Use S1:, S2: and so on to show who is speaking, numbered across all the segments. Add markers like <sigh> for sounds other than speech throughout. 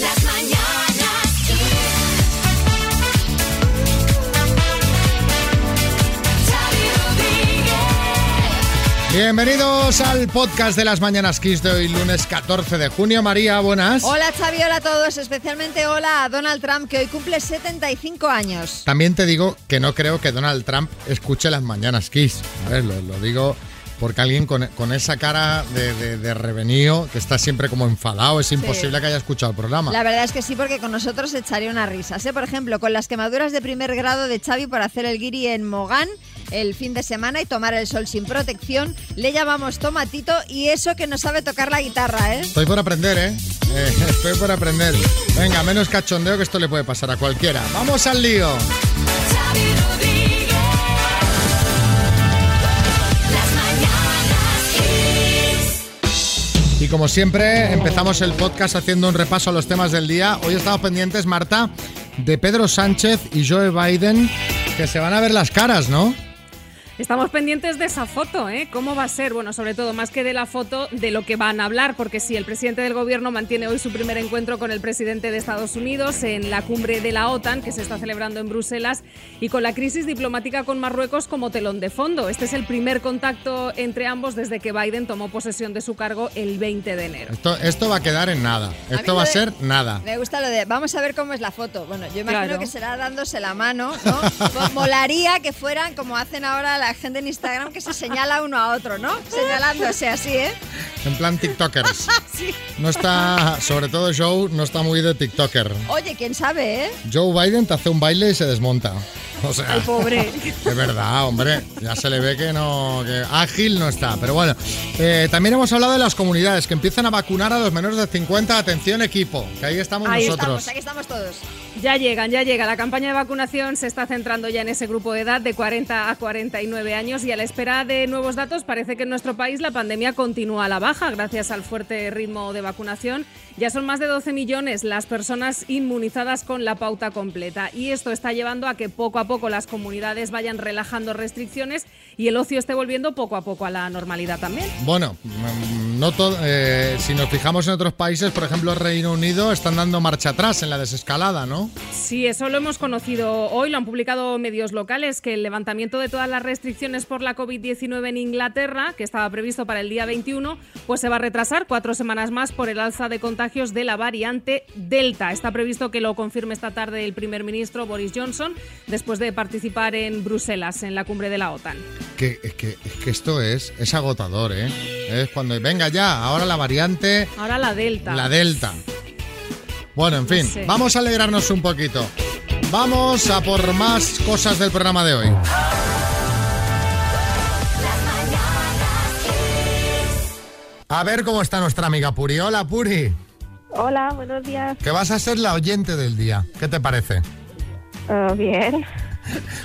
S1: Las mañanas Kiss. Xavi Rodríguez.
S2: Bienvenidos al podcast de las Mañanas Kiss de hoy, lunes 14 de junio. María, buenas.
S3: Hola Xavi, hola a todos, especialmente hola a Donald Trump que hoy cumple 75 años.
S2: También te digo que no creo que Donald Trump escuche las Mañanas Kiss. A ver, lo, lo digo porque alguien con, con esa cara de, de, de revenío, que está siempre como enfadado, es imposible que haya escuchado el programa.
S3: La verdad es que sí, porque con nosotros echaría unas risas. ¿eh? Por ejemplo, con las quemaduras de primer grado de Xavi por hacer el guiri en Mogán el fin de semana y tomar el sol sin protección, le llamamos tomatito y eso que no sabe tocar la guitarra, ¿eh?
S2: Estoy por aprender, ¿eh? <laughs> Eh, Estoy por aprender. Venga, menos cachondeo que esto le puede pasar a cualquiera. ¡Vamos al lío! Como siempre, empezamos el podcast haciendo un repaso a los temas del día. Hoy estamos pendientes, Marta, de Pedro Sánchez y Joe Biden, que se van a ver las caras, ¿no?
S4: Estamos pendientes de esa foto, ¿eh? ¿Cómo va a ser? Bueno, sobre todo, más que de la foto, de lo que van a hablar, porque si el presidente del gobierno mantiene hoy su primer encuentro con el presidente de Estados Unidos en la cumbre de la OTAN, que se está celebrando en Bruselas, y con la crisis diplomática con Marruecos como telón de fondo. Este es el primer contacto entre ambos desde que Biden tomó posesión de su cargo el 20 de enero.
S2: Esto, esto va a quedar en nada. Esto va a
S3: de-
S2: ser nada.
S3: Me gusta lo de, vamos a ver cómo es la foto. Bueno, yo imagino
S4: Claro.
S3: que será dándose la mano, ¿no? <laughs> Mo- Molaría que fueran como hacen ahora la gente en Instagram, que se señala uno a otro, ¿no? Señalándose así, ¿eh?
S2: En plan TikTokers. <laughs>
S3: Sí.
S2: No está, sobre todo Joe, no está muy de TikToker.
S3: Oye, quién sabe, ¿eh?
S2: Joe Biden te hace un baile y se desmonta. <laughs> O sea,
S4: Ay, pobre.
S2: de verdad, hombre. Ya se le ve que no. que ágil no está. Pero bueno, eh, también hemos hablado de las comunidades que empiezan a vacunar a los menores de 50. Atención, equipo, que ahí estamos
S4: Ahí
S2: nosotros.
S3: Estamos, aquí estamos todos.
S4: Ya llegan, ya llega. La campaña de vacunación se está centrando ya en ese grupo de edad de 40 a 49 años y a la espera de nuevos datos parece que en nuestro país la pandemia continúa a la baja gracias al fuerte ritmo de vacunación. Ya son más de 12 millones las personas inmunizadas con la pauta completa y esto está llevando a que poco a poco las comunidades vayan relajando restricciones y el ocio esté volviendo poco a poco a la normalidad también.
S2: Bueno, mm, no eh, si nos fijamos en otros países, por ejemplo, Reino Unido, están dando marcha atrás en la desescalada, ¿no?
S4: Sí, eso lo hemos conocido hoy, lo han publicado medios locales, que el levantamiento de todas las restricciones por la COVID-19 en Inglaterra, que estaba previsto para el día 21, pues se va a retrasar cuatro semanas más por el alza de contagios de la variante Delta. Está previsto que lo confirme esta tarde el primer ministro Boris Johnson, después de participar en Bruselas, en la cumbre de la OTAN.
S2: Que, es, que, es que esto es, es agotador, ¿eh? Es cuando, venga ya, ahora la variante,
S4: Ahora la Delta.
S2: la Delta. Bueno, en fin,
S4: sé.
S2: vamos a alegrarnos un poquito. Vamos a por más cosas del programa de hoy. A ver cómo está nuestra amiga Puri. Hola, Puri.
S5: Hola, buenos días.
S2: Que vas a ser la oyente del día. ¿Qué te parece?
S5: Ah, bien.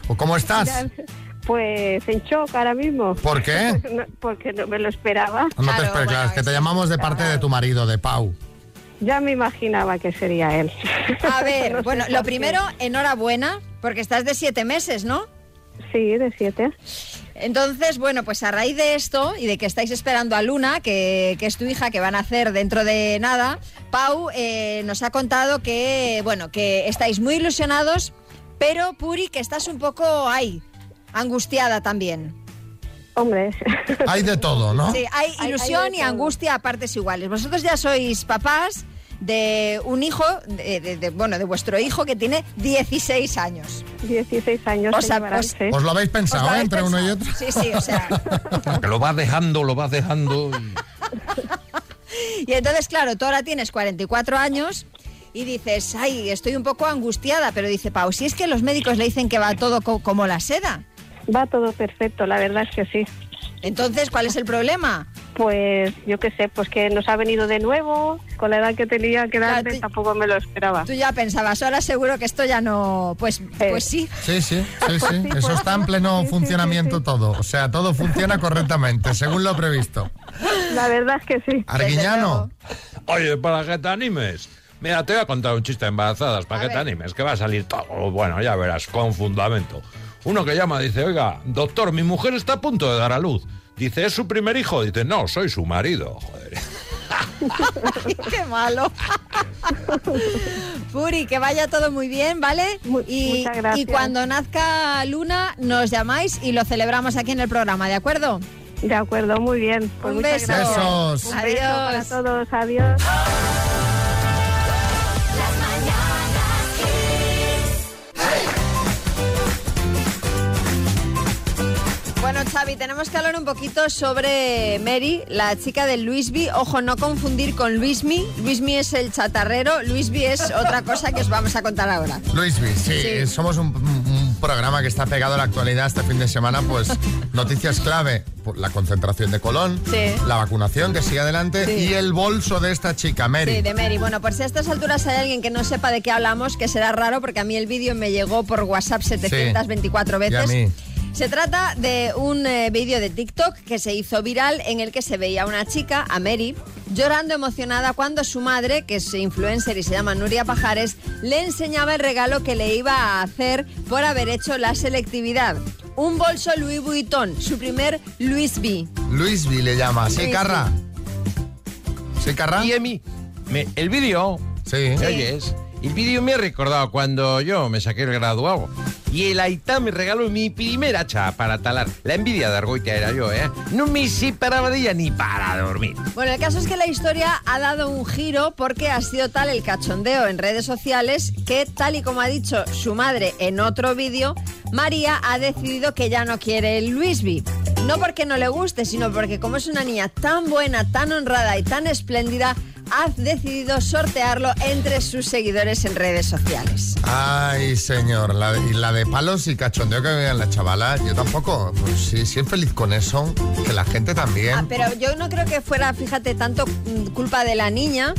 S2: ¿O ¿Cómo estás?
S5: Pues en shock ahora mismo.
S2: ¿Por qué? <laughs>
S5: No, porque no me lo esperaba.
S2: No te esperes,
S3: bueno,
S2: es que te llamamos de parte de tu marido, de Pau.
S5: Ya me imaginaba que sería él.
S3: A <laughs> ver,
S5: No
S3: bueno, lo primero, enhorabuena, porque estás de siete meses, ¿no?
S5: Sí, de siete.
S3: Entonces, bueno, pues a raíz de esto y de que estáis esperando a Luna, que, que es tu hija, que van a hacer dentro de nada, Pau eh, nos ha contado que, bueno, que estáis muy ilusionados, pero Puri, que estás un poco ahí, angustiada también.
S5: Hombre,
S2: Hay de todo, ¿no?
S3: Sí, hay ilusión
S5: hay
S3: y angustia a partes iguales. Vosotros ya sois papás de un hijo, de, de- de- bueno, de vuestro hijo que tiene 16 años.
S5: 16 años.
S3: O sea, os-
S2: lo habéis
S3: ¿Os
S2: pensado,
S3: lo
S2: ¿eh? Entre uno y otro.
S3: Sí, sí, o sea... <laughs>
S6: Que lo vas dejando, lo vas dejando. y- <laughs>
S3: Y entonces, claro, tú ahora tienes 44 años y dices, ay, estoy un poco angustiada, pero dice Pau, si es que los médicos le dicen que va todo co- como la seda.
S5: Va todo perfecto, la verdad es que sí.
S3: Entonces, ¿cuál es el problema?
S5: Pues yo qué sé, pues que nos ha venido de nuevo, con la edad que tenía que darme,
S3: Claro,
S5: tampoco me lo esperaba.
S3: Tú ya pensabas, ahora seguro que esto ya no... Pues, pues sí.
S2: Sí, sí, sí, <laughs> sí.
S5: Sí,
S2: Eso
S5: pues,
S2: está en pleno
S5: sí,
S2: funcionamiento
S5: sí, sí.
S2: todo. O sea, todo funciona correctamente, según lo previsto.
S5: La verdad es que sí.
S2: Arguiñano,
S6: Oye, para que te animes. Mira, te voy a contar un chiste de embarazadas, para
S3: A
S6: que te animes, que va a salir todo. Bueno, ya verás, con fundamento. Uno que llama dice, oiga, doctor, mi mujer está a punto de dar a luz. Dice, ¿es su primer hijo? Dice, no, soy su marido. Joder. <laughs>
S3: Qué malo. <laughs> Puri, que vaya todo muy bien, ¿vale? Y,
S5: muchas gracias.
S3: y cuando nazca Luna, nos llamáis y lo celebramos aquí en el programa, ¿de acuerdo?
S5: De acuerdo, muy bien. Pues
S3: Un
S5: muchas
S3: beso.
S5: gracias.
S2: Besos.
S5: Un beso para
S3: Adiós.
S5: todos. Adiós.
S3: Bueno, Xavi, tenemos que hablar un poquito sobre Mary, la chica de Luisby. Ojo, no confundir con Luismi. Luismi es el chatarrero, Luisby es otra cosa que os vamos a contar ahora.
S2: Luis B, sí,
S3: Sí.
S2: somos un, un programa que está pegado a la actualidad este fin de semana, pues <laughs> noticias clave, pues, la concentración de Colón,
S3: Sí.
S2: la vacunación que sigue adelante
S3: Sí.
S2: y el bolso de esta chica, Mary.
S3: Sí, de Mary. Bueno, pues si a estas alturas hay alguien que no sepa de qué hablamos, que será raro porque a mí el vídeo me llegó por WhatsApp 724
S2: y a
S3: veces.
S2: mí.
S3: Se trata de un eh, vídeo de TikTok que se hizo viral en el que se veía a una chica, a Mary, llorando emocionada cuando su madre, que es influencer y se llama Nuria Pajares, le enseñaba el regalo que le iba a hacer por haber hecho la selectividad. Un bolso Louis Vuitton, su primer Louis V.
S2: Luis B le llama. ¿Sí,
S3: Luis
S2: Carra? ¿Sí, Carra?
S7: Y a mí, me- el vídeo,
S2: Sí.
S7: ¿me oyes? El vídeo me ha recordado cuando yo me saqué el graduado. Y el Aitá me regaló mi primera hacha para talar. La envidia de Argoita era yo, ¿eh? No me separaba de ella ni para dormir.
S3: Bueno, el caso es que la historia ha dado un giro porque ha sido tal el cachondeo en redes sociales que, tal y como ha dicho su madre en otro vídeo, María ha decidido que ya no quiere el Luisby. No porque no le guste, sino porque como es una niña tan buena, tan honrada y tan espléndida, ha decidido sortearlo entre sus seguidores en redes sociales.
S2: Ay, señor, la de, y la de palos y cachondeo que vean la chavala, yo tampoco, pues sí, sí feliz con eso, que la gente también,
S3: Ah, pero yo no creo que fuera, fíjate, tanto culpa de la niña,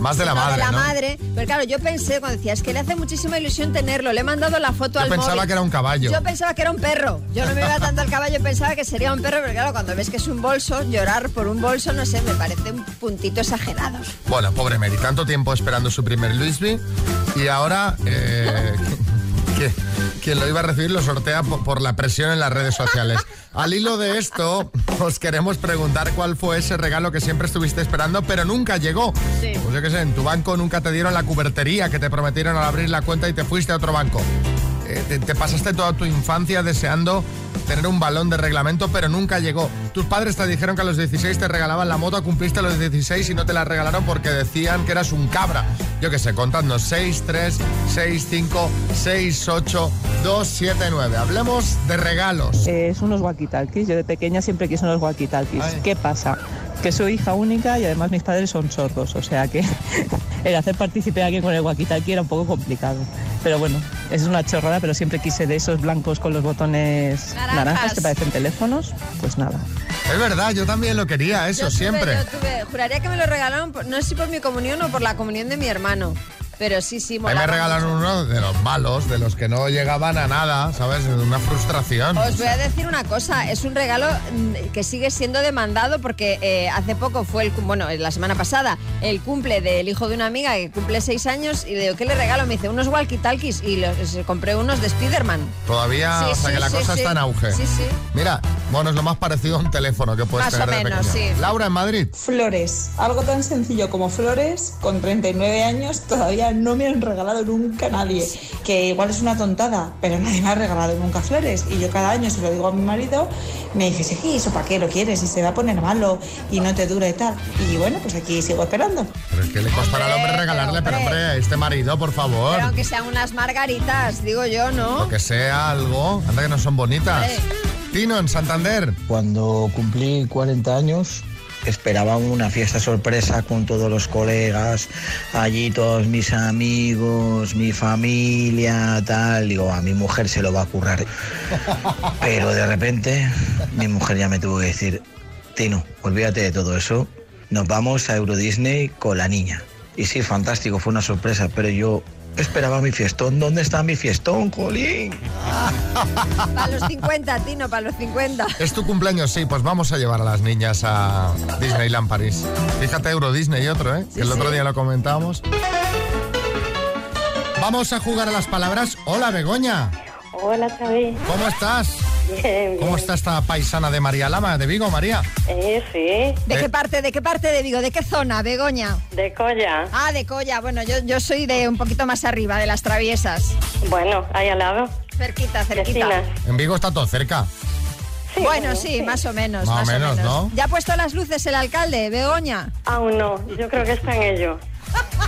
S2: más de la madre,
S3: de la
S2: ¿no?
S3: madre. Pero claro, yo pensé cuando decía, es que le hace muchísima ilusión tenerlo. Le he mandado la foto
S2: Yo
S3: al
S2: pensaba
S3: móvil.
S2: que era un caballo.
S3: Yo pensaba que era un perro. Yo no me iba tanto al caballo, pensaba que sería un perro, pero claro, cuando ves que es un bolso, llorar por un bolso, no sé, me parece un puntito exagerado.
S2: Bueno, pobre Mary, tanto tiempo esperando su primer Luisby y ahora eh, que, quien lo iba a recibir lo sortea po- por, la presión en las redes sociales. Al hilo de esto, os queremos preguntar cuál fue ese regalo que siempre estuviste esperando, pero nunca llegó.
S3: Sí.
S2: Pues yo qué sé, en tu banco nunca te dieron la cubertería que te prometieron al abrir la cuenta y te fuiste a otro banco. Eh, te, te pasaste toda tu infancia deseando tener un balón de reglamento, pero nunca llegó. Tus padres te dijeron que a los 16 te regalaban la moto, cumpliste a los 16 y no te la regalaron porque decían que eras un cabra. Yo qué sé, contadnos 6, 3, 6, 5, 6, 8, 2, 7, 9. Hablemos de regalos.
S8: Es unos walkie-talkies. Yo de pequeña siempre quise unos walkie-talkies. ¿Qué pasa? Que soy hija única y además mis padres son sordos, o sea que el hacer partícipe a alguien con el walkie-talkie era un poco complicado. Pero bueno, es una chorrada, pero siempre quise de esos blancos con los botones
S3: Naranjas.
S8: naranjas, que parecen teléfonos. Pues nada.
S2: Es verdad, yo también lo quería, eso,
S3: Yo tuve-
S2: siempre.
S3: yo tuve- juraría que me lo regalaron, no sé si por mi comunión o por la comunión de mi hermano. Pero sí, sí,
S2: A mí me
S3: molaba
S2: regalaron uno de los malos, de los que no llegaban a nada, ¿sabes? Una frustración.
S3: Os voy a decir una cosa, es un regalo mm, que sigue siendo demandado porque eh, hace poco fue el, bueno, la semana pasada, el cumple del hijo de una amiga que cumple seis años y le digo, ¿qué le regalo? Me dice, unos walkie-talkies y los, eh, compré unos de Spiderman.
S2: Todavía,
S3: Sí,
S2: o sea
S3: sí,
S2: que la
S3: sí,
S2: cosa
S3: sí.
S2: está en auge.
S3: Sí, sí.
S2: Mira, bueno, es lo más parecido a un teléfono que puedes
S3: Más o
S2: tener de
S3: menos,
S2: pequeño.
S3: sí.
S2: Laura, en Madrid.
S9: Flores. Algo tan sencillo como flores, con 39 años todavía no me han regalado nunca nadie. Que igual es una tontada, pero nadie me ha regalado nunca flores. Y yo cada año se lo digo a mi marido, me dice, sí, ¿eso para qué lo quieres? Y se va a poner malo y no te dura y tal. Y bueno, pues aquí sigo esperando.
S2: Pero es que le costará al hombre regalarle, pero
S3: hombre.
S2: hombre, a este marido, por favor.
S3: Pero aunque sean unas margaritas, digo yo, ¿no?
S2: Lo que sea algo, anda que no son bonitas.
S3: Hombre.
S2: Tino, en Santander.
S10: Cuando cumplí 40 años, esperaba una fiesta sorpresa con todos los colegas, allí todos mis amigos, mi familia, tal. Digo, a mi mujer se lo va a currar. <laughs> Pero de repente, mi mujer ya me tuvo que decir, Tino, olvídate de todo eso, nos vamos a Euro Disney con la niña. Y sí, fantástico, fue una sorpresa, pero yo esperaba mi fiestón. ¿Dónde está mi fiestón, Colín?
S3: Para los 50, Tino, para los 50.
S2: Es tu cumpleaños, sí, pues vamos a llevar a las niñas a Disneyland París. Fíjate, Euro Disney y otro, ¿eh? que el otro día lo comentábamos. Vamos a jugar a las palabras. Hola, Begoña.
S5: Hola, Xavi.
S2: ¿Cómo estás?
S5: Bien, bien.
S2: ¿Cómo está esta paisana de María Lama, de Vigo, María?
S5: Eh, sí,
S3: ¿De
S2: Eh.
S3: qué parte, de qué parte de Vigo? ¿De qué zona, Begoña?
S5: de Colla.
S3: Ah, de Colla. Bueno, yo, yo soy de un poquito más arriba, de las traviesas.
S5: Bueno, ahí al lado.
S3: Cerquita, cerquita.
S5: Vecinas.
S2: En Vigo está todo cerca.
S5: Sí,
S3: Bueno, sí, más o menos.
S2: Más o
S3: Más,
S2: menos, ¿no?
S3: ¿Ya ha puesto las luces el alcalde, Begoña?
S5: Aún no, yo creo que está en ello.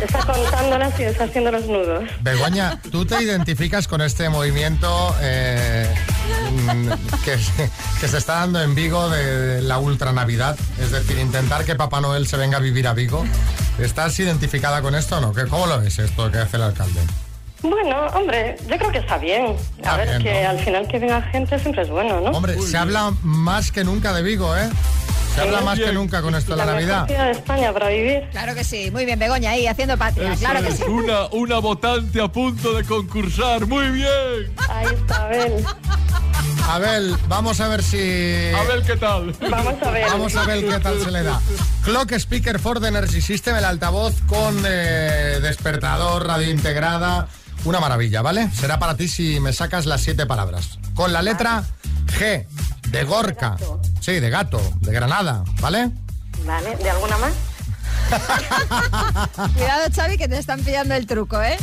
S5: Está contándolas y está haciendo los nudos.
S2: Begoña, ¿tú te identificas con este movimiento eh, que, que se está dando en Vigo de la ultra Navidad? Es decir, intentar que Papá Noel se venga a vivir a Vigo. ¿Estás identificada con esto o no? ¿Qué- ¿Cómo lo ves esto que hace el alcalde?
S5: Bueno, hombre, yo creo que está bien.
S2: Está
S5: A ver,
S2: bien,
S5: que
S2: ¿no?
S5: al final que venga gente siempre es bueno, ¿no?
S2: Hombre, se habla más que nunca de Vigo, ¿eh? Se habla más que nunca con esto de la
S5: mejor
S2: Navidad.
S5: de España para vivir.
S3: Claro que sí. Muy bien, Begoña, ahí haciendo patria. Claro que sí.
S11: Una, una votante a punto de concursar. Muy bien.
S5: Ahí está, Abel.
S2: Abel, vamos a ver si...
S11: A ver qué tal.
S5: Vamos a ver.
S2: Vamos a ver qué tal se le da. Clock Speaker for the Energy System, el altavoz con eh, despertador, radio integrada. Una maravilla, ¿vale? Será para ti si me sacas las siete palabras. Con la letra G, de Gorka. Sí, de gato, de Granada, ¿vale?
S5: Vale, ¿de alguna más? <laughs>
S3: Cuidado, Xavi, que te están pillando el truco, ¿eh?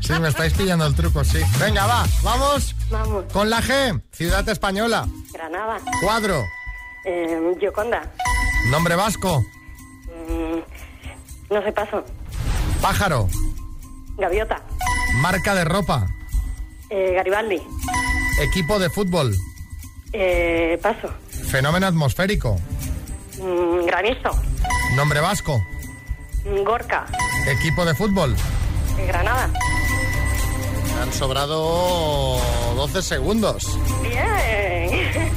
S2: Sí, me estáis pillando el truco, sí. Venga, va, vamos.
S5: Vamos.
S2: Con la G, ciudad española.
S5: Granada.
S2: Cuadro,
S5: Eh, Gioconda.
S2: nombre vasco.
S5: Mm, no sé, paso.
S2: Pájaro,
S5: Gaviota.
S2: marca de ropa.
S5: Eh, Garibaldi.
S2: Equipo de fútbol.
S5: Eh, paso.
S2: Fenómeno atmosférico.
S5: Mm, granizo.
S2: Nombre vasco.
S5: Mm, Gorka.
S2: Equipo de fútbol.
S5: Eh, Granada.
S2: Me han sobrado 12 segundos. <laughs>
S5: Bien.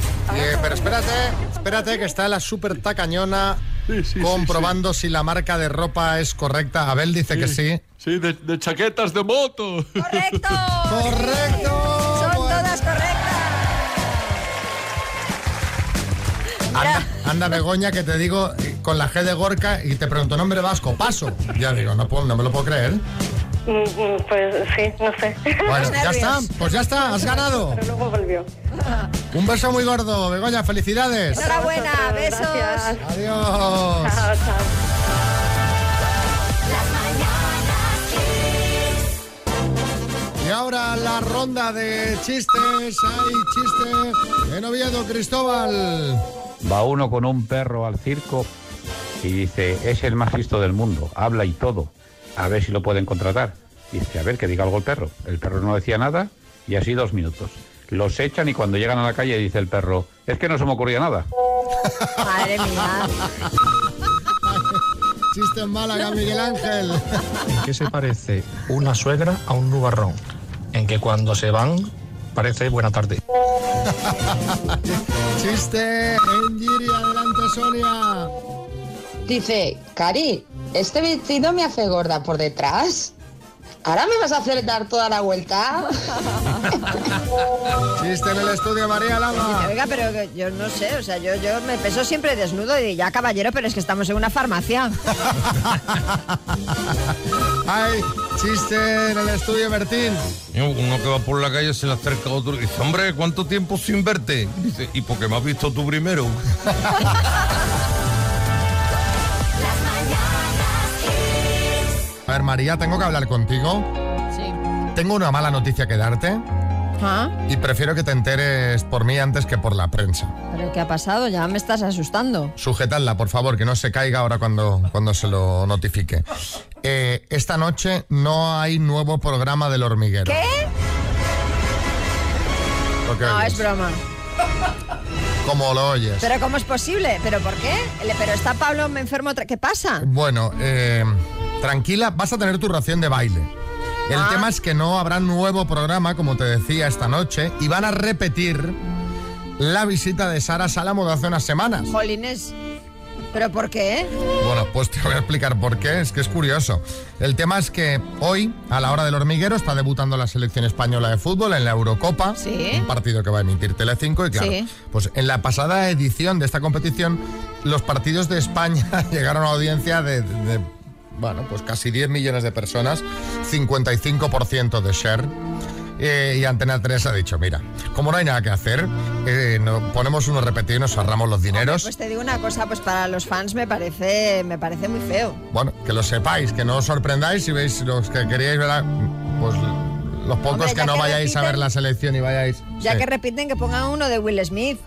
S2: Pero espérate, espérate que está la super tacañona
S11: Sí, sí, sí,
S2: comprobando si la marca de ropa es correcta. Abel dice que sí.
S11: Sí, de, de chaquetas de moto.
S3: ¡Correcto! <laughs>
S2: ¡Correcto!
S3: Son
S2: Bueno.
S3: todas correctas.
S2: Anda, anda, Begoña, que te digo eh, con la G de Gorka y te pregunto nombre vasco. Paso. Ya digo, no, puedo- no me lo puedo creer.
S5: Mm, mm, pues sí, no sé.
S2: Bueno, ya <laughs> está. Pues ya está, has ganado.
S5: Pero luego volvió.
S2: Un beso muy gordo, Begoña. Felicidades.
S3: Enhorabuena, besos.
S5: gracias.
S2: Adiós.
S5: Chao, chao.
S2: Y ahora la ronda de chistes. Hay chiste en Oviedo, Cristóbal.
S12: Va uno con un perro al circo y dice, es el más listo del mundo, habla y todo, a ver si lo pueden contratar. Dice, a ver, que diga algo el perro. El perro no decía nada y así dos minutos. Los echan y cuando llegan a la calle dice el perro, es que no se me ocurría nada.
S3: Madre mía. <laughs>
S2: Chiste en Málaga, Miguel Ángel.
S13: ¿En qué se parece una suegra a un nubarrón? En que cuando se van parece buena tarde. <laughs>
S2: Chiste en Giri. Adelante, Sonia.
S14: Dice, Cari, ¿este vestido me hace gorda por detrás? ¿Ahora me vas a hacer dar toda la vuelta? <laughs>
S2: Chiste en el estudio, María Lama.
S3: Oiga, pero yo no sé, o sea, yo, yo me peso siempre desnudo y ya caballero, pero es que estamos en una farmacia. <laughs>
S2: Ay, chiste en el estudio, Bertín.
S6: Uno que va por la calle se le acerca a otro y dice, hombre, ¿cuánto tiempo sin verte? Dice, ¿y por qué me has visto tú primero? <laughs>
S2: ver, María, tengo que hablar contigo.
S3: Sí.
S2: Tengo una mala noticia que darte
S3: ¿Ah?
S2: y prefiero que te enteres por mí antes que por la prensa.
S3: ¿Pero qué ha pasado? Ya me estás asustando.
S2: Sujetadla, por favor, que no se caiga ahora cuando, cuando se lo notifique. Eh, esta noche no hay nuevo programa del hormiguero.
S3: ¿Qué?
S2: Lo que
S3: No,
S2: oyes.
S3: es broma.
S2: Como lo oyes.
S3: ¿Pero cómo es posible? ¿Pero por qué? ¿Pero está Pablo enfermo? otra- ¿Qué pasa?
S2: Bueno, eh, tranquila, vas a tener tu ración de baile. El
S3: Ah.
S2: tema es que no habrá nuevo programa, como te decía, esta noche, y van a repetir la visita de Sara Salamo de hace unas semanas.
S3: Jolines. ¿Pero por qué?
S2: Bueno, pues te voy a explicar por qué, es que es curioso. El tema es que hoy, a la hora del hormiguero, está debutando la selección española de fútbol en la Eurocopa,
S3: Sí.
S2: un partido que va a emitir Telecinco y claro,
S3: Sí.
S2: pues en la pasada edición de esta competición, los partidos de España <laughs> llegaron a audiencia de, de, bueno, pues casi 10 millones de personas, 55% de share. Eh, y Antena 3 ha dicho, mira, como no hay nada que hacer, eh, no- ponemos unos repetidos y nos ahorramos los dineros.
S3: Pues te digo una cosa, pues para los fans me parece, me parece muy feo.
S2: Bueno, que lo sepáis, que no os sorprendáis si veis los que queríais ver, pues los pocos
S3: Hombre,
S2: que no
S3: que
S2: vayáis a ver la selección y vayáis.
S3: Ya
S2: Sí.
S3: que repiten que pongan uno de Will Smith.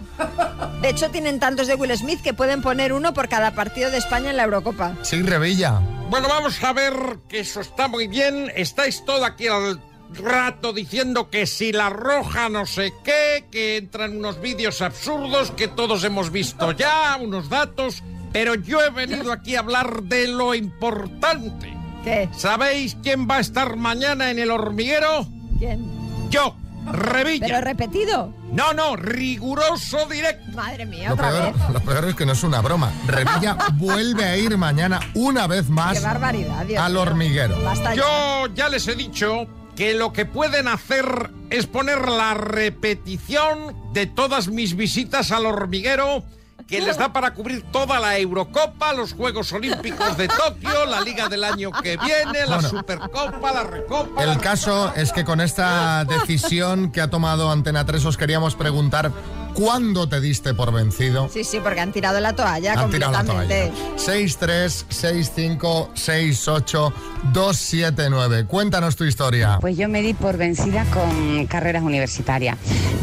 S3: De hecho, tienen tantos de Will Smith que pueden poner uno por cada partido de España en la Eurocopa.
S2: Sí, Revilla.
S7: Bueno, vamos a ver que eso está muy bien. Estáis todo aquí al rato diciendo que si la roja no sé qué, que entran unos vídeos absurdos que todos hemos visto ya, unos datos. Pero yo he venido aquí a hablar de lo importante.
S3: ¿Qué?
S7: ¿Sabéis quién va a estar mañana en el hormiguero?
S3: ¿Quién?
S7: Yo, Revilla.
S3: ¿Pero repetido?
S7: No, no, riguroso directo.
S3: Madre mía,
S2: Lo
S3: otra
S2: peor,
S3: vez.
S2: lo peor es que no es una broma. Revilla <laughs> vuelve a ir mañana una vez más
S3: Qué barbaridad, Dios
S2: al hormiguero.
S3: Basta.
S7: Yo ya les he dicho que lo que pueden hacer es poner la repetición de todas mis visitas al hormiguero, que les da para cubrir toda la Eurocopa, los Juegos Olímpicos de Tokio, la Liga del año que viene, la
S2: Bueno.
S7: Supercopa, la Recopa.
S2: El caso es que con esta decisión que ha tomado Antena 3 os queríamos preguntar cuándo te diste por vencido.
S3: Sí, sí, porque han tirado la toalla
S2: Han tirado la
S3: completamente.
S2: toalla. 6, 3, 6, 5, 6, 8, 2, 7, 9. Cuéntanos tu historia.
S15: Pues yo me di por vencida con carreras universitarias.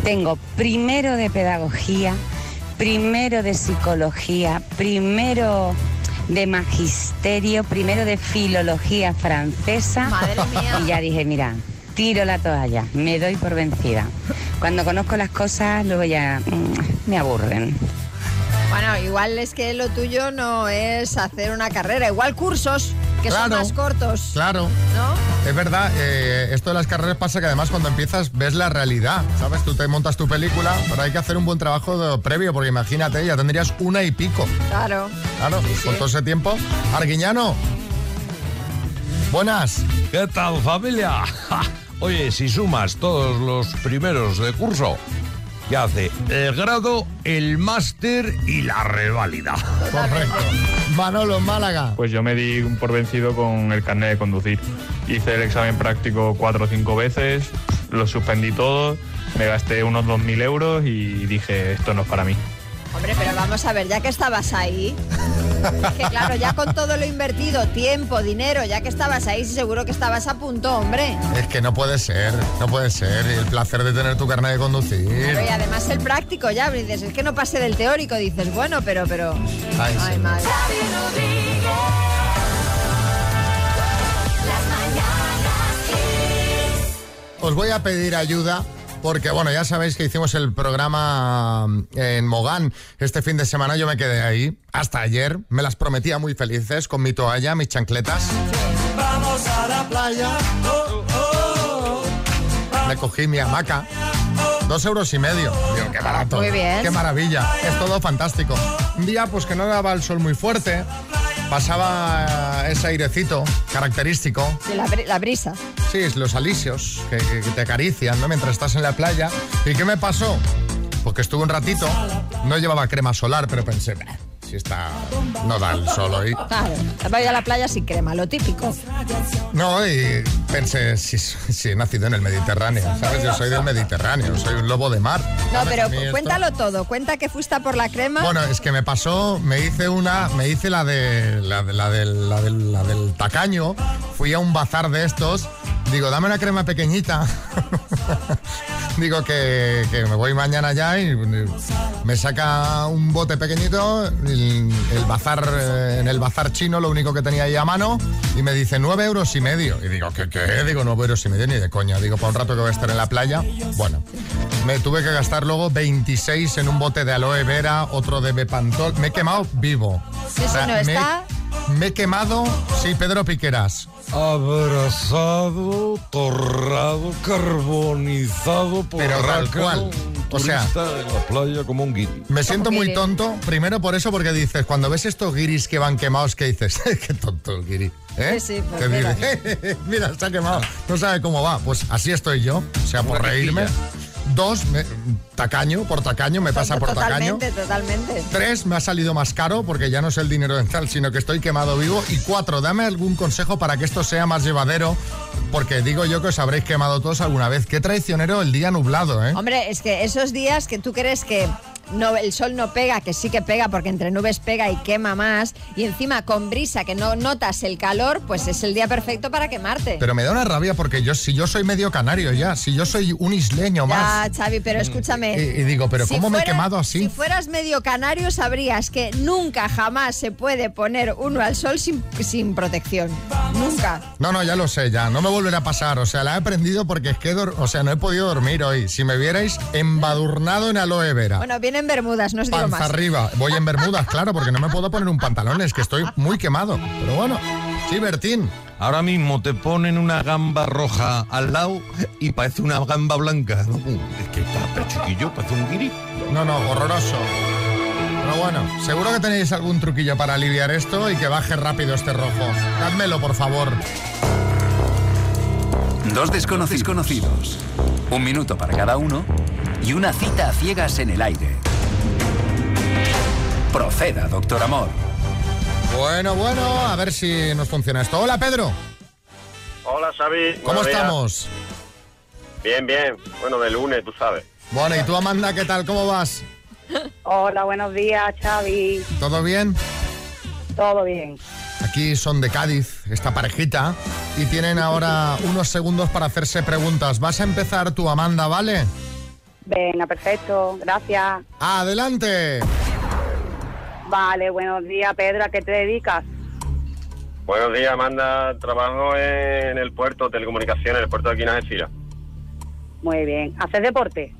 S15: Tengo primero de pedagogía, primero de psicología, primero de magisterio, primero de filología francesa.
S3: Madre mía.
S15: Y ya dije, mira, tiro la toalla, me doy por vencida. Cuando conozco las cosas, luego ya mm, me aburren.
S3: Bueno, igual es que lo tuyo no es hacer una carrera, igual cursos que son
S2: Claro.
S3: más cortos,
S2: Claro.
S3: ¿no?
S2: Es verdad, eh, esto de las carreras pasa que además cuando empiezas ves la realidad, ¿sabes? Tú te montas tu película, pero hay que hacer un buen trabajo de- previo, porque imagínate, ya tendrías una y pico.
S3: Claro.
S2: Claro, con todo ese tiempo. Arguiñano. Buenas.
S6: ¿Qué tal, familia? <laughs> Ja, Oye, si sumas todos los primeros de curso, ya hace el grado, el máster y la reválida.
S2: Correcto. Manolo, Málaga.
S13: Pues yo me di por vencido con el carnet de conducir. Hice el examen práctico cuatro o cinco veces, lo suspendí todo, me gasté unos 2.000 euros y dije, esto no es para mí.
S3: Hombre, pero vamos a ver, ya que estabas ahí, es que claro, ya con todo lo invertido, tiempo, dinero, ya que estabas ahí, seguro que estabas a punto, hombre.
S2: Es que no puede ser, no puede ser. El placer de tener tu carnet de conducir.
S3: Pero y además el práctico ya, dices, es que no pasé del teórico, dices, bueno, pero, pero...
S2: Ay, sí.
S3: Ay, madre.
S2: Os voy a pedir ayuda porque, bueno, ya sabéis que hicimos el programa en Mogán este fin de semana. Yo me quedé ahí hasta ayer. Me las prometía muy felices con mi toalla, mis chancletas.
S1: Vamos a la playa. Oh, oh,
S2: Me cogí mi hamaca. Dos euros y medio. Digo, qué barato.
S3: Muy bien.
S2: Qué maravilla. Es todo fantástico. Un día, pues que no daba el sol muy fuerte. Pasaba ese airecito característico.
S3: Sí, la, bri- la brisa.
S2: Sí, es los alisios que, que- que te acarician, ¿no? Mientras estás en la playa. ¿Y qué me pasó? Porque estuve un ratito, no llevaba crema solar, pero pensé, "Bah, si está... no da el sol hoy.
S3: Claro, voy a la playa sin crema, lo típico.
S2: No, y pensé, si, si he nacido en el Mediterráneo, ¿sabes? Yo soy del Mediterráneo, soy un lobo de mar.
S3: No, pero
S2: A esto-
S3: cuéntalo todo. Cuenta que fuiste a por la crema.
S2: Bueno, es que me pasó, me hice una, me hice la de la, de- la del- la del tacaño, fui a un bazar de estos, digo, dame una crema pequeñita. <laughs> digo que, que me voy mañana ya y me saca un bote pequeñito, el, el bazar, eh, en el bazar chino, lo único que tenía ahí a mano, y me dice nueve euros y medio. Y digo, ¿qué qué? Digo, nueve euros y medio ni de coña. Digo, para un rato que voy a estar en la playa. Bueno, me tuve que gastar luego 26 en un bote de aloe vera, otro de Bepantol. Me he quemado vivo.
S3: Sí, sí, no,
S2: me,
S3: está-
S2: me he quemado, sí, Pedro Piqueras.
S6: Abrazado, torrado, carbonizado por
S2: Pero tal cual. O sea-
S6: en la playa como un guiri.
S2: Me siento muy tonto, primero por eso, porque dices, cuando ves estos guiris que van quemados, ¿qué dices? <laughs> qué tonto el guiri. ¿eh?
S3: Sí, sí, pues
S2: Que
S3: mira. <laughs>
S2: mira, está quemado, no sabe cómo va. Pues así estoy yo, o sea, por reírme. Dos, me- tacaño, por tacaño, me pasa por tacaño.
S3: totalmente, totalmente.
S2: Tres, me ha salido más caro porque ya no es el dinero dental, sino que estoy quemado vivo. Y cuatro, dame algún consejo para que esto sea más llevadero porque digo yo que os habréis quemado todos alguna vez. Qué traicionero el día nublado, ¿eh?
S3: Hombre, es que esos días que tú crees que no, el sol no pega, que sí que pega porque entre nubes pega y quema más, y encima con brisa que no notas el calor, pues es el día perfecto para quemarte.
S2: Pero me da una rabia porque yo, si yo soy medio canario ya, si yo soy un isleño más.
S3: Ya, Xavi, pero escúchame.
S2: Y, y digo, pero
S3: Si
S2: ¿cómo me he quemado así?
S3: Si fueras medio canario, sabrías que nunca jamás se puede poner uno al sol sin, sin protección. Nunca.
S2: No, no, ya lo sé, ya. No me volverá a pasar. O sea, la he aprendido porque es que, o sea, no he podido dormir hoy. Si me vierais embadurnado en aloe vera.
S3: Bueno, vienen bermudas, no os digo
S2: Panza
S3: más.
S2: arriba. Voy en bermudas, <laughs> claro, porque no me puedo poner un pantalón, es que estoy muy quemado. Pero bueno, sí, Bertín.
S6: Ahora mismo te ponen una gamba roja al lado y parece una gamba blanca. Es que está chiquillo, parece un guiri.
S2: No, no, horroroso. Pero bueno, seguro que tenéis algún truquillo para aliviar esto y que baje rápido este rojo. Házmelo, por favor.
S16: Dos desconocidos conocidos. Un minuto para cada uno y una cita a ciegas en el aire. Proceda, doctor Amor.
S2: Bueno, bueno, a ver si nos funciona esto. Hola, Pedro.
S17: Hola, Xavi.
S2: ¿Cómo
S17: Buenos días.
S2: estamos?
S17: Bien, bien. Bueno, de lunes, tú sabes.
S2: Bueno, ¿y tú, Amanda, qué tal? ¿Cómo vas?
S18: Hola, buenos días, Xavi.
S2: ¿Todo bien?
S18: Todo bien.
S2: Aquí son de Cádiz, esta parejita, y tienen ahora unos segundos para hacerse preguntas. Vas a empezar tú, Amanda, ¿vale?
S18: Venga, perfecto. Gracias.
S2: ¡Adelante!
S18: Vale, buenos días, Pedro. ¿A qué te dedicas?
S17: Buenos días, Amanda. Trabajo en el puerto, telecomunicaciones, el puerto de aquí en Algeciras.
S18: Muy bien. ¿Haces deporte?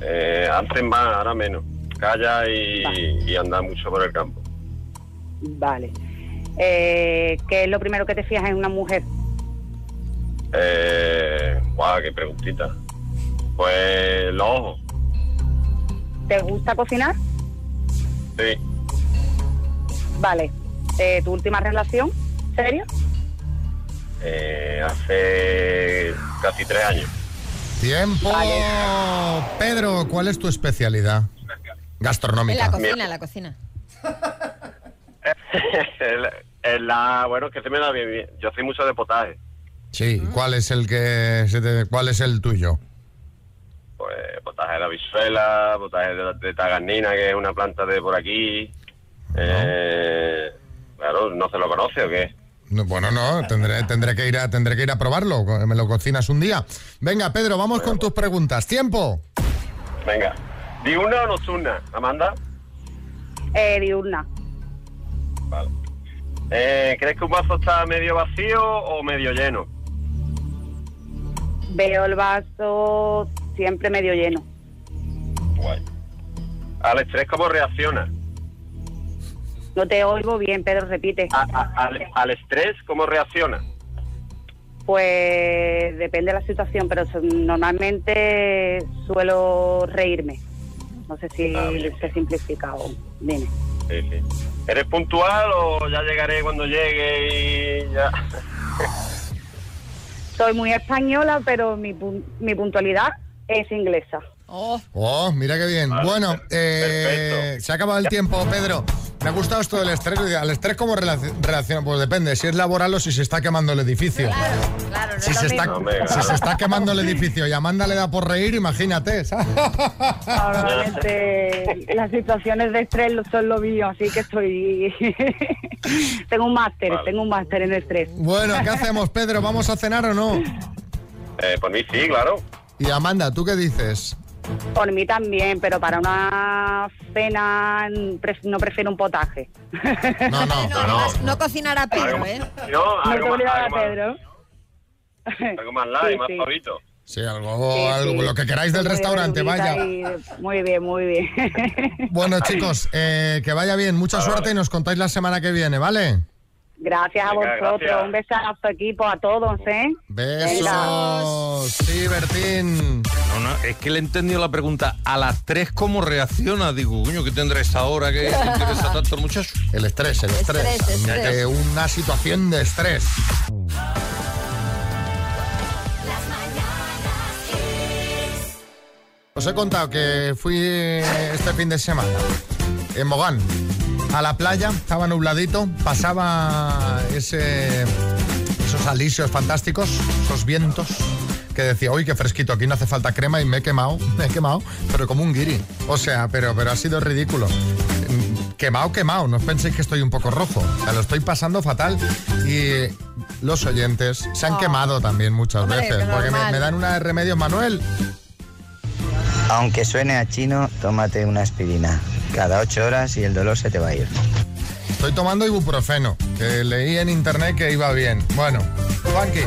S17: Eh, antes más, ahora menos. Calla y, y anda mucho por el campo.
S18: Vale. Eh, ¿Qué es lo primero que te fijas en una mujer?
S17: Eh, guau, qué preguntita. Pues los ojos,
S18: ¿Te gusta cocinar?
S17: Sí.
S18: Vale. Eh, ¿Tu última relación? ¿Serio?
S17: Eh, hace casi tres años.
S2: Tiempo. Pedro, ¿cuál es tu especialidad?
S3: En
S2: Gastronómica.
S3: la cocina, en la cocina.
S17: el <laughs> la, bueno, es que se me da bien, bien. Yo soy mucho de potaje.
S2: Sí, ¿cuál es el que se te- cuál es el tuyo?
S17: Pues potaje de la visuela, potaje de, de tagarnina, que es una planta de por aquí. Eh, claro, ¿no se lo conoce o qué?
S2: No, Bueno, no, tendré, tendré que ir a tendré que ir a probarlo. Me lo cocinas un día. Venga, Pedro, vamos con tus preguntas. Tiempo.
S17: Venga. ¿Diurna o nocturna, Amanda?
S18: Eh, diurna.
S17: Vale. Eh, ¿Crees que un vaso está medio vacío o medio lleno?
S18: Veo el vaso siempre medio lleno.
S17: Guay. ¿Al estrés cómo reacciona?
S18: No te oigo bien, Pedro, repite.
S17: A- a- al, al estrés cómo reacciona?
S18: Pues depende de la situación, pero normalmente suelo reírme. No sé si se he simplificado. Dime.
S17: Sí, sí. ¿Eres puntual o ya llegaré cuando llegue y ya?
S18: Soy muy española, pero mi, mi puntualidad es inglesa.
S2: Oh, mira qué bien. bueno, eh, se ha acabado el tiempo, Pedro. Me ha gustado esto del estrés. ¿Al estrés cómo relac- reacciona? Pues depende, si es laboral o si se está quemando el edificio.
S3: Claro,
S2: Si se, está, si se está quemando el edificio y Amanda le da por reír, imagínate. ¿sabes?
S18: Normalmente <laughs> las situaciones de estrés lo- son lo mío, así que estoy... <laughs> tengo un máster, tengo un máster en estrés.
S2: Bueno, ¿qué hacemos, Pedro? ¿Vamos a cenar o no?
S17: Eh, por mí sí, claro.
S2: Y Amanda, ¿tú qué dices?
S18: Por mí también, pero para una cena pref- no prefiero un potaje.
S2: No, no,
S3: No, no cocinar a Pedro, ¿eh?
S17: No,
S18: No
S17: algo, más,
S18: a
S17: más,
S18: Pedro.
S17: algo más light,
S18: Sí,
S17: más
S2: algo,
S18: Sí,
S2: algo-
S18: sí.
S2: lo que queráis del
S18: Muy
S2: restaurante, vaya.
S18: y- Muy bien, muy bien.
S2: Bueno, <laughs> chicos, eh, que vaya bien, mucha suerte y nos contáis la semana que viene, ¿vale?
S18: Gracias a
S2: Venga,
S18: vosotros.
S2: gracias.
S18: Un besazo, equipo, a todos, ¿eh?
S2: Besos. Sí, Bertín.
S6: No, no, es que le he entendido la pregunta. ¿A las tres cómo reacciona? Digo, coño, ¿qué tendrá esa hora que te <laughs> interesa tanto el muchacho?
S2: El estrés, el estrés.
S3: Estrés, estrés.
S2: Eh, una situación de estrés. Os he contado que fui este fin de semana en Mogán a la playa, estaba nubladito, pasaba ese, esos alisios fantásticos, esos vientos que decía, uy, qué fresquito, aquí no hace falta crema y me he quemado, <laughs> me he quemado, pero como un guiri. O sea, pero, pero ha sido ridículo. Mm, Quemado, quemado, no os penséis que estoy un poco rojo, o sea, lo estoy pasando fatal y los oyentes se han
S3: Oh.
S2: quemado también muchas
S3: Hombre,
S2: veces, porque me, me dan una de remedio, Manuel.
S10: Aunque suene a chino, tómate una aspirina. Cada ocho horas y el dolor se te va a ir.
S2: Estoy tomando ibuprofeno, que leí en internet que iba bien. Bueno, Juanqui.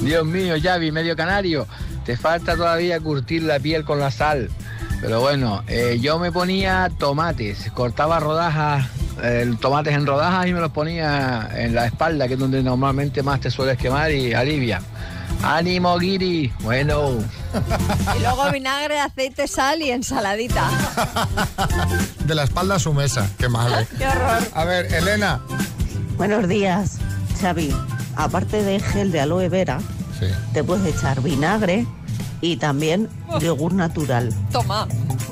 S2: <laughs>
S19: Dios mío, Xavi, medio canario. Te falta todavía curtir la piel con la sal. Pero bueno, eh, yo me ponía tomates, cortaba rodajas, eh, tomates en rodajas y me los ponía en la espalda, que es donde normalmente más te sueles quemar y alivia. ¡Ánimo, Giri! Bueno.
S3: Y luego vinagre, aceite, sal y ensaladita.
S2: De la espalda a su mesa, qué mal. ¿eh? <laughs>
S3: Qué horror.
S2: A ver, Elena.
S20: Buenos días, Xavi. Aparte de gel de aloe vera, te puedes echar vinagre y también yogur natural.
S3: Toma.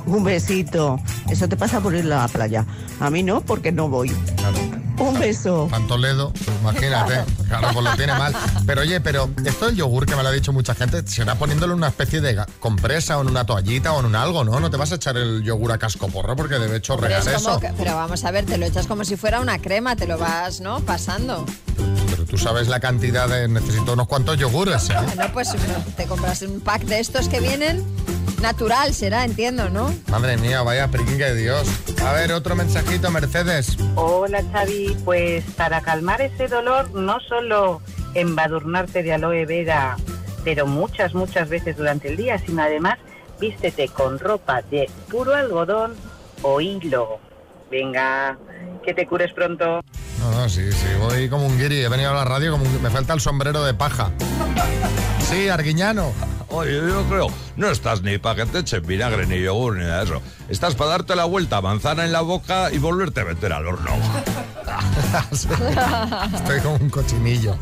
S20: Un besito. Eso te pasa por ir a la playa. A mí no, porque no voy. Un beso.
S2: Pan Toledo, pues imagínate, claro, pues lo tiene mal. Pero oye, pero esto del yogur que me lo ha dicho mucha gente, será poniéndole una especie de compresa o en una toallita o en un algo, ¿no? No te vas a echar el yogur a casco porro porque debe
S3: Pero,
S2: chorrear
S3: es como
S2: eso.
S3: que- pero vamos a ver, te lo echas como si fuera una crema, te lo vas, ¿no? Pasando.
S2: Pero tú sabes la cantidad de... Necesito unos cuantos yogures, ¿eh?
S3: Bueno, pues te compras un pack de estos que vienen natural, será, entiendo, ¿no?
S2: Madre mía, vaya priquinga de Dios. A ver, otro mensajito, Mercedes.
S21: Hola Xavi, pues para calmar ese dolor no solo embadurnarte de aloe vera, pero muchas, muchas veces durante el día, sino además vístete con ropa de puro algodón o hilo. Venga, que te cures pronto.
S2: No, no, sí, sí, voy como un guiri. He venido a la radio como un- Me falta el sombrero de paja. Sí, Arguiñano.
S6: Oye, yo creo, no estás ni para que te echen vinagre ni yogur ni nada de eso. Estás para darte la vuelta, manzana en la boca y volverte a meter al horno.
S2: Sí, <laughs> Estoy como un cochinillo.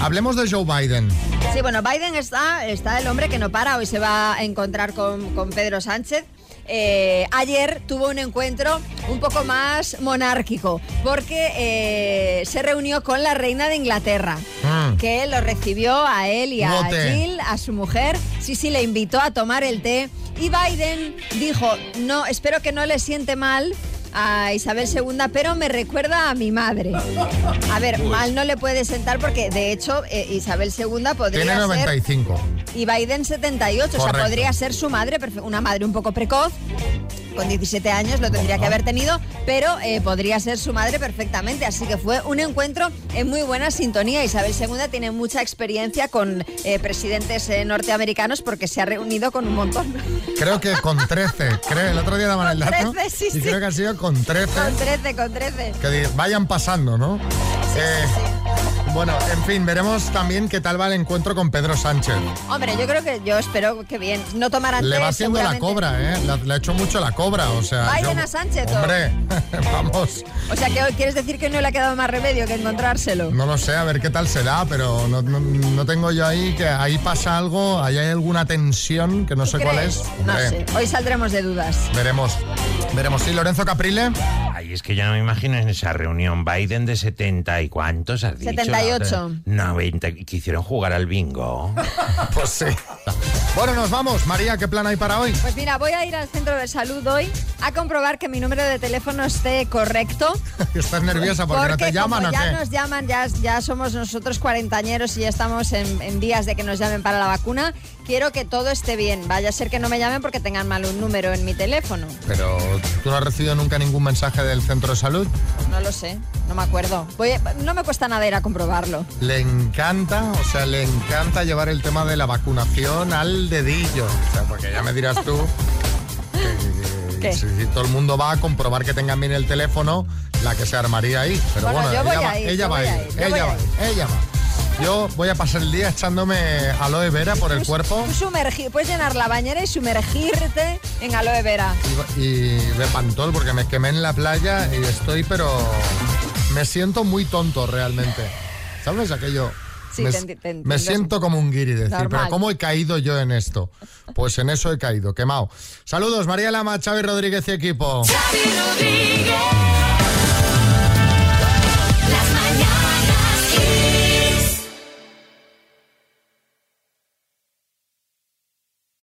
S2: Hablemos de Joe Biden.
S3: Sí, bueno, Biden está, está el hombre que no para, hoy se va a encontrar con, con Pedro Sánchez. Eh, ayer tuvo un encuentro un poco más monárquico porque eh, se reunió con la reina de Inglaterra
S22: Mm.
S3: que lo recibió a él y a
S22: Bote.
S3: Jill, a su mujer. Sí, sí, le invitó a tomar el té. Y Biden dijo, no, espero que no le siente mal a Isabel II, pero me recuerda a mi madre. A ver,
S2: Uy.
S3: mal no le puede sentar porque, de hecho, eh, Isabel II podría
S2: Tiene
S3: ser...
S2: 95.
S3: Y Biden 78, o sea, podría ser su madre, una madre un poco precoz, con 17 años lo tendría que haber tenido, pero eh, podría ser su madre perfectamente. Así que fue un encuentro en muy buena sintonía. Isabel II tiene mucha experiencia con eh, presidentes eh, norteamericanos porque se ha reunido con un montón. <laughs>
S2: Creo que con 13. Creo, el otro día daban el dato.
S3: 13, sí,
S2: y
S3: sí.
S2: creo que ha sido con 13.
S3: Con 13, con 13.
S2: Que vayan pasando, ¿no? Eh, Bueno, en fin, veremos también qué tal va el encuentro con Pedro Sánchez.
S3: Hombre, yo creo que yo espero que bien. No tomarán
S2: Le va haciendo la cobra, ¿eh? Le, ha hecho mucho la cobra, o sea...
S3: Biden
S2: yo-
S3: a Sánchez.
S2: Hombre, <laughs> vamos,
S3: O sea, que hoy quieres decir que no le ha quedado más remedio que encontrárselo.
S2: no lo sé, a ver qué tal será, pero no, no- no tengo yo ahí que ahí pasa algo, ahí hay alguna tensión que no sé cuál es.
S3: No sé. Hoy saldremos de dudas.
S2: Veremos, veremos. Sí, Lorenzo Caprile.
S7: Es que yo no me imagino en esa reunión Biden de 70 y cuántos has dicho.
S3: 78.
S7: 90. y Quisieron jugar al bingo. <laughs>
S2: pues sí. Bueno, nos vamos. María, ¿qué plan hay para hoy?
S3: Pues mira, voy a ir al centro de salud hoy a comprobar que mi número de teléfono esté correcto. <laughs>
S2: Estás nerviosa porque, no te llaman
S3: como
S2: o
S3: ya
S2: qué.
S3: nos llaman, ya, ya somos nosotros cuarentañeros y ya estamos en, en vías de que nos llamen para la vacuna. Quiero que todo esté bien. Vaya a ser que no me llamen porque tengan mal un número en mi teléfono.
S2: Pero tú no has recibido nunca ningún mensaje del centro de salud.
S3: No lo sé, no me acuerdo. Voy a- no me cuesta nada ir a comprobarlo.
S2: Le encanta, o sea, le encanta llevar el tema de la vacunación al dedillo. O sea, porque ya me dirás tú <laughs> que, si, si todo el mundo va a comprobar que tengan bien el teléfono, la que se armaría ahí. Pero
S3: Bueno,
S2: bueno,
S3: yo voy
S2: ella,
S3: a
S2: va,
S3: ir,
S2: ella
S3: yo
S2: va
S3: voy a ir,
S2: ella va, ella va. Yo voy a pasar el día echándome aloe vera por el cuerpo
S3: Tú sumergir, puedes llenar la bañera y sumergirte en aloe vera.
S2: y, y de pantol porque me quemé en la playa y estoy, pero me siento muy tonto realmente. ¿Sabes aquello?
S3: Sí,
S2: me,
S3: te te
S2: me siento como un guiri decir,
S3: Normal.
S2: pero ¿cómo he caído yo en esto? Pues en eso he caído, quemado. Saludos, María Lama, Xavi Rodríguez y equipo.
S1: Xavi Rodríguez.